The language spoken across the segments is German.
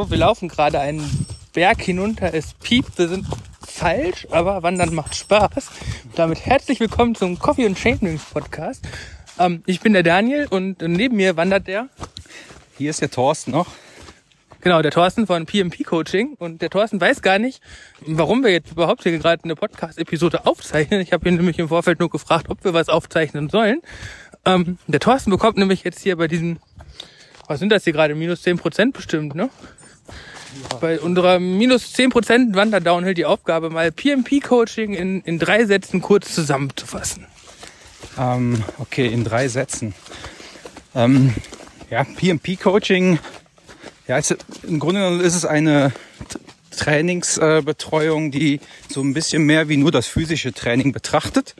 So, wir laufen gerade einen Berg hinunter. Es piept, wir sind falsch, aber Wandern macht Spaß. Damit herzlich willkommen zum Coffee and Chainrings Podcast. Ähm, ich bin der Daniel und neben mir wandert der. Hier ist der Thorsten noch. Genau, der Thorsten von PMP Coaching. Und der Thorsten weiß gar nicht, warum wir jetzt überhaupt hier gerade eine Podcast-Episode aufzeichnen. Ich habe ihn nämlich im Vorfeld nur gefragt, ob wir was aufzeichnen sollen. Ähm, der Thorsten bekommt nämlich jetzt hier bei diesen, was sind das hier gerade, minus zehn Prozent bestimmt, ne? Bei unserer minus zehn Prozent Wanderdownhill die Aufgabe, mal PMP-Coaching in, in drei Sätzen kurz zusammenzufassen. Ähm, okay, in drei Sätzen. Ähm, ja, PMP-Coaching ja, es, im Grunde genommen ist es eine Trainingsbetreuung, die so ein bisschen mehr wie nur das physische Training betrachtet.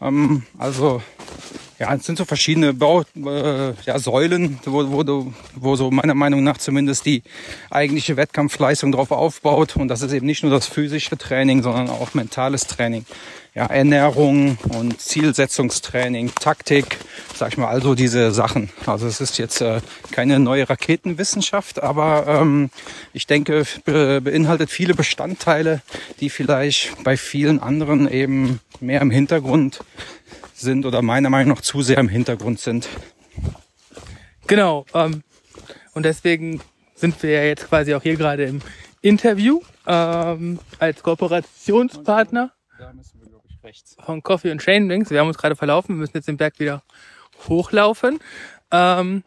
Ähm, also ja, es sind so verschiedene Bau, äh, ja, Säulen, wo, wo, wo so meiner Meinung nach zumindest die eigentliche Wettkampfleistung drauf aufbaut. Und das ist eben nicht nur das physische Training, sondern auch mentales Training. Ja, Ernährung und Zielsetzungstraining, Taktik, sag ich mal, also diese Sachen. Also es ist jetzt äh, keine neue Raketenwissenschaft, aber ähm, ich denke, be beinhaltet viele Bestandteile, die vielleicht bei vielen anderen eben mehr im Hintergrund sind oder meiner Meinung nach zu sehr im Hintergrund sind. Genau. Ähm, und deswegen sind wir ja jetzt quasi auch hier gerade im Interview ähm, als Kooperationspartner von Coffee und Chain Links. Wir haben uns gerade verlaufen, wir müssen jetzt den Berg wieder hochlaufen. Ähm,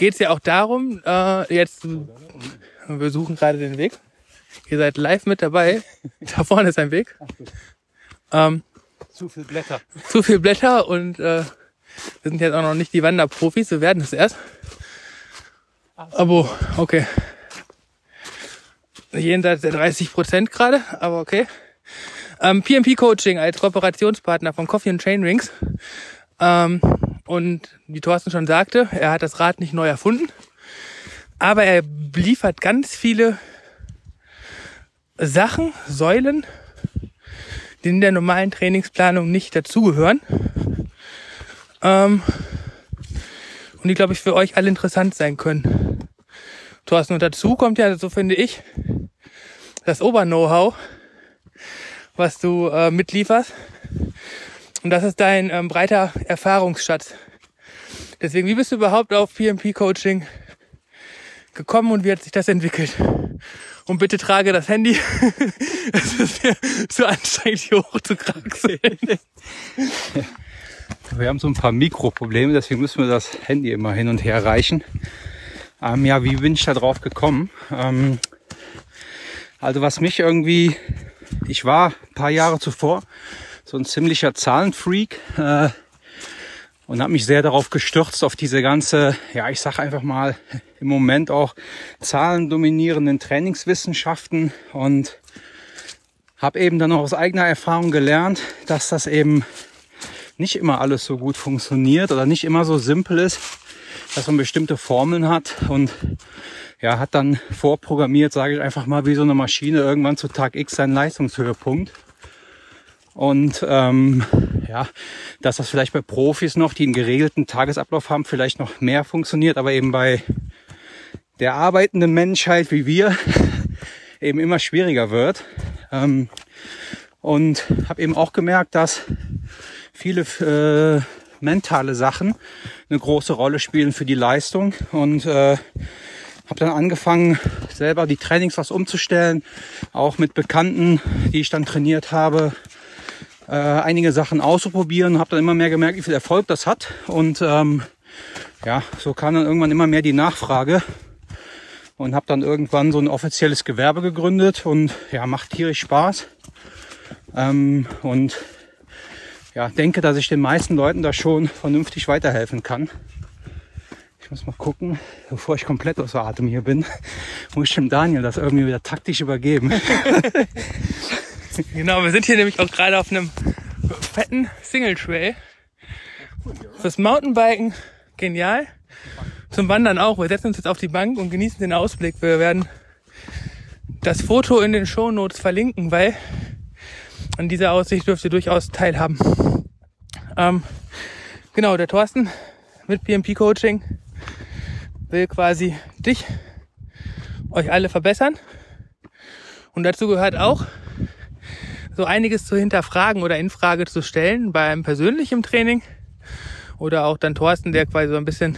Geht es ja auch darum, äh, jetzt, wir suchen gerade den Weg. Ihr seid live mit dabei. Da vorne ist ein Weg. Ähm, zu viel Blätter. Zu viel Blätter und äh, wir sind jetzt auch noch nicht die Wanderprofis, wir werden es erst. Aber okay. Jenseits der 30 Prozent gerade, aber okay. Ähm, PMP Coaching als Kooperationspartner von Coffee and Chain Rings. Ähm, und wie Thorsten schon sagte, er hat das Rad nicht neu erfunden, aber er liefert ganz viele Sachen, Säulen, die in der normalen Trainingsplanung nicht dazugehören. Ähm, und die, glaube ich, für euch alle interessant sein können. Thorsten, und dazu kommt ja, so finde ich, das Ober-Know-how, was du äh, mitlieferst. Und das ist dein ähm, breiter Erfahrungsschatz. Deswegen, wie bist du überhaupt auf PMP-Coaching gekommen und wie hat sich das entwickelt? Und bitte trage das Handy. es ist mir zu anstrengend, hier hoch zu kraxeln. Wir haben so ein paar Mikroprobleme, deswegen müssen wir das Handy immer hin und her reichen. Ähm, ja, wie bin ich da drauf gekommen? Ähm, also was mich irgendwie, ich war ein paar Jahre zuvor so ein ziemlicher Zahlenfreak äh, und habe mich sehr darauf gestürzt, auf diese ganze, ja, ich sag einfach mal, im Moment auch zahlendominierenden Trainingswissenschaften und habe eben dann auch aus eigener Erfahrung gelernt, dass das eben nicht immer alles so gut funktioniert oder nicht immer so simpel ist, dass man bestimmte Formeln hat und ja, hat dann vorprogrammiert, sage ich einfach mal, wie so eine Maschine irgendwann zu Tag X seinen Leistungshöhepunkt. Und ähm, ja, dass das vielleicht bei Profis noch, die einen geregelten Tagesablauf haben, vielleicht noch mehr funktioniert, aber eben bei der arbeitenden Menschheit wie wir eben immer schwieriger wird. Ähm, und habe eben auch gemerkt, dass viele äh, mentale Sachen eine große Rolle spielen für die Leistung. Und äh, habe dann angefangen, selber die Trainings was umzustellen, auch mit Bekannten, die ich dann trainiert habe, äh, einige Sachen auszuprobieren, habe dann immer mehr gemerkt, wie viel Erfolg das hat. Und ähm, ja, so kam dann irgendwann immer mehr die Nachfrage und habe dann irgendwann so ein offizielles Gewerbe gegründet und ja, macht tierisch Spaß. Ähm, und ja, denke, dass ich den meisten Leuten da schon vernünftig weiterhelfen kann. Ich muss mal gucken, bevor ich komplett außer Atem hier bin, muss ich dem Daniel das irgendwie wieder taktisch übergeben. Genau, wir sind hier nämlich auch gerade auf einem fetten Single Trail. Fürs Mountainbiken genial. Zum Wandern auch. Wir setzen uns jetzt auf die Bank und genießen den Ausblick. Wir werden das Foto in den Show Notes verlinken, weil an dieser Aussicht dürft ihr durchaus teilhaben. Ähm, genau, der Thorsten mit PMP Coaching will quasi dich euch alle verbessern. Und dazu gehört auch, so einiges zu hinterfragen oder in Frage zu stellen beim persönlichen Training. Oder auch dann Thorsten, der quasi so ein bisschen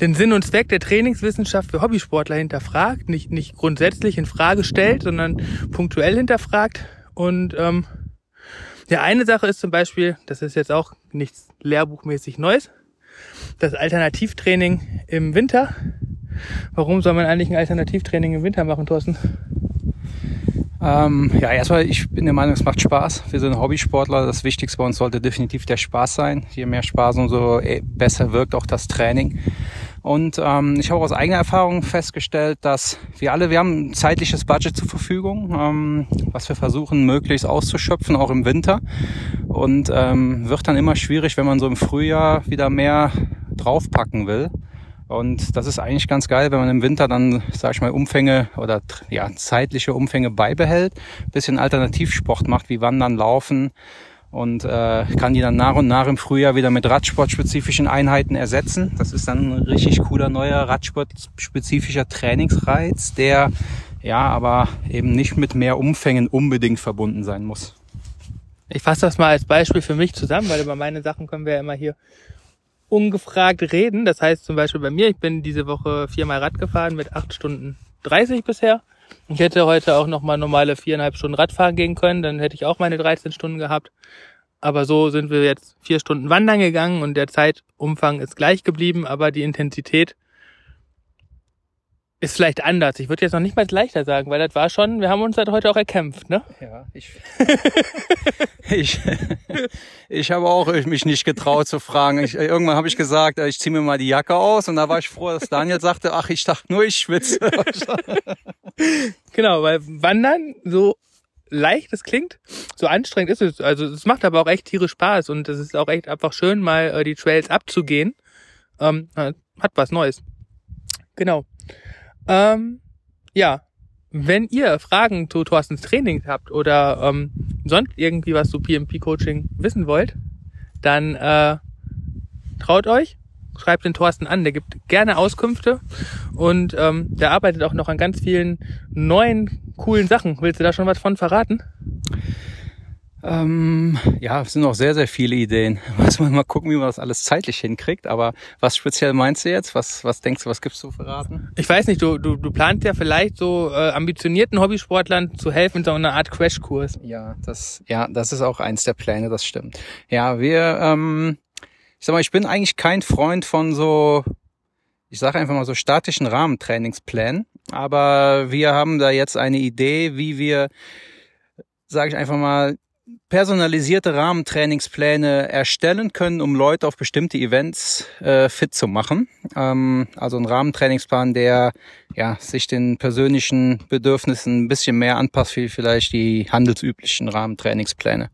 den Sinn und Zweck der Trainingswissenschaft für Hobbysportler hinterfragt, nicht, nicht grundsätzlich in Frage stellt, sondern punktuell hinterfragt. Und ähm, ja, eine Sache ist zum Beispiel, das ist jetzt auch nichts lehrbuchmäßig Neues, das Alternativtraining im Winter. Warum soll man eigentlich ein Alternativtraining im Winter machen, Thorsten? Ähm, ja, erstmal, ich bin der Meinung, es macht Spaß. Wir sind Hobbysportler. Das Wichtigste bei uns sollte definitiv der Spaß sein. Je mehr Spaß, umso eh, besser wirkt auch das Training. Und ähm, ich habe aus eigener Erfahrung festgestellt, dass wir alle, wir haben ein zeitliches Budget zur Verfügung, ähm, was wir versuchen möglichst auszuschöpfen, auch im Winter. Und ähm, wird dann immer schwierig, wenn man so im Frühjahr wieder mehr draufpacken will. Und das ist eigentlich ganz geil, wenn man im Winter dann, sag ich mal, Umfänge oder ja, zeitliche Umfänge beibehält, bisschen Alternativsport macht, wie Wandern, Laufen und äh, kann die dann nach und nach im Frühjahr wieder mit Radsportspezifischen Einheiten ersetzen. Das ist dann ein richtig cooler neuer Radsportspezifischer Trainingsreiz, der ja aber eben nicht mit mehr Umfängen unbedingt verbunden sein muss. Ich fasse das mal als Beispiel für mich zusammen, weil über meine Sachen können wir ja immer hier ungefragt reden. Das heißt zum Beispiel bei mir, ich bin diese Woche viermal Rad gefahren mit acht Stunden 30 bisher. Ich hätte heute auch nochmal normale viereinhalb Stunden Radfahren gehen können, dann hätte ich auch meine 13 Stunden gehabt. Aber so sind wir jetzt vier Stunden wandern gegangen und der Zeitumfang ist gleich geblieben, aber die Intensität ist vielleicht anders. Ich würde jetzt noch nicht mal leichter sagen, weil das war schon, wir haben uns das heute auch erkämpft, ne? Ja, ich, ich, ich habe auch mich nicht getraut zu fragen. Ich, irgendwann habe ich gesagt, ich ziehe mir mal die Jacke aus und da war ich froh, dass Daniel sagte, ach, ich dachte nur, ich schwitze. genau, weil Wandern so leicht es klingt, so anstrengend ist es. Also es macht aber auch echt tierisch Spaß und es ist auch echt einfach schön, mal äh, die Trails abzugehen. Ähm, hat was Neues. Genau. Ähm, ja, wenn ihr Fragen zu Thorstens Training habt oder ähm, sonst irgendwie was zu PMP-Coaching wissen wollt, dann äh, traut euch, schreibt den Thorsten an, der gibt gerne Auskünfte und ähm, der arbeitet auch noch an ganz vielen neuen, coolen Sachen. Willst du da schon was von verraten? Ähm, ja, es sind noch sehr, sehr viele Ideen. Muss man mal gucken, wie man das alles zeitlich hinkriegt. Aber was speziell meinst du jetzt? Was, was denkst du, was gibt's zu verraten? Ich weiß nicht, du, du, du planst ja vielleicht so äh, ambitionierten Hobbysportlern zu helfen, so eine Art Crashkurs. Ja, das, ja, das ist auch eins der Pläne, das stimmt. Ja, wir, ähm, ich sag mal, ich bin eigentlich kein Freund von so, ich sage einfach mal so statischen Rahmentrainingsplänen. Aber wir haben da jetzt eine Idee, wie wir sage ich einfach mal, personalisierte Rahmentrainingspläne erstellen können, um Leute auf bestimmte Events äh, fit zu machen. Ähm, also ein Rahmentrainingsplan, der ja sich den persönlichen Bedürfnissen ein bisschen mehr anpasst, wie vielleicht die handelsüblichen Rahmentrainingspläne.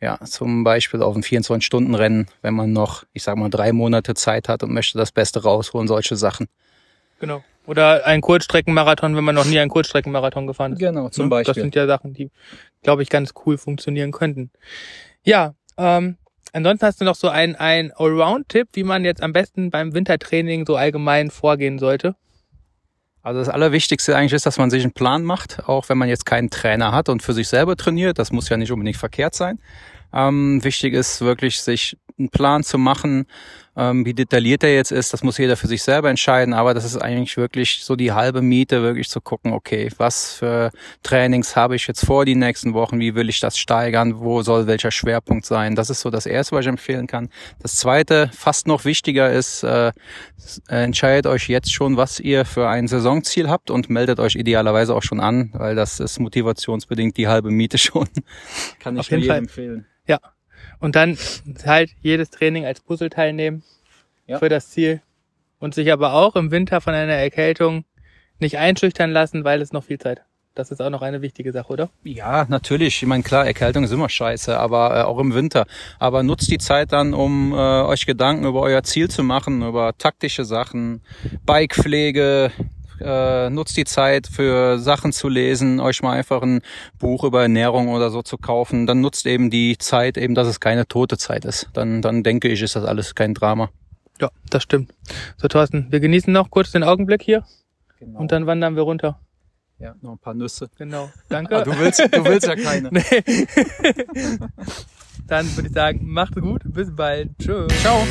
Ja, zum Beispiel auf ein 24-Stunden-Rennen, wenn man noch, ich sag mal, drei Monate Zeit hat und möchte das Beste rausholen, solche Sachen. Genau. Oder ein Kurzstreckenmarathon, wenn man noch nie einen Kurzstreckenmarathon gefahren ist. Genau, zum ne? Beispiel. Das sind ja Sachen, die, glaube ich, ganz cool funktionieren könnten. Ja, ähm, ansonsten hast du noch so ein, ein Allround-Tipp, wie man jetzt am besten beim Wintertraining so allgemein vorgehen sollte? Also das Allerwichtigste eigentlich ist, dass man sich einen Plan macht, auch wenn man jetzt keinen Trainer hat und für sich selber trainiert. Das muss ja nicht unbedingt verkehrt sein. Ähm, wichtig ist wirklich, sich einen Plan zu machen, ähm, wie detailliert er jetzt ist, das muss jeder für sich selber entscheiden, aber das ist eigentlich wirklich so die halbe Miete, wirklich zu gucken, okay, was für Trainings habe ich jetzt vor die nächsten Wochen, wie will ich das steigern, wo soll welcher Schwerpunkt sein. Das ist so das Erste, was ich empfehlen kann. Das Zweite, fast noch wichtiger ist, äh, entscheidet euch jetzt schon, was ihr für ein Saisonziel habt und meldet euch idealerweise auch schon an, weil das ist motivationsbedingt die halbe Miete schon. kann ich jedem empfehlen. Ja, und dann halt jedes Training als Puzzleteil nehmen ja. für das Ziel und sich aber auch im Winter von einer Erkältung nicht einschüchtern lassen, weil es noch viel Zeit. Das ist auch noch eine wichtige Sache, oder? Ja, natürlich. Ich meine, klar, Erkältung ist immer scheiße, aber äh, auch im Winter. Aber nutzt die Zeit dann, um äh, euch Gedanken über euer Ziel zu machen, über taktische Sachen, Bikepflege, äh, nutzt die Zeit für Sachen zu lesen, euch mal einfach ein Buch über Ernährung oder so zu kaufen. Dann nutzt eben die Zeit eben, dass es keine tote Zeit ist. Dann, dann denke ich, ist das alles kein Drama. Ja, das stimmt. So, Thorsten, wir genießen noch kurz den Augenblick hier. Genau. Und dann wandern wir runter. ja, noch ein paar Nüsse. Genau. Danke. Ah, du willst, du willst ja keine. nee. Dann würde ich sagen, macht's gut. Bis bald. Tschüss. Ciao.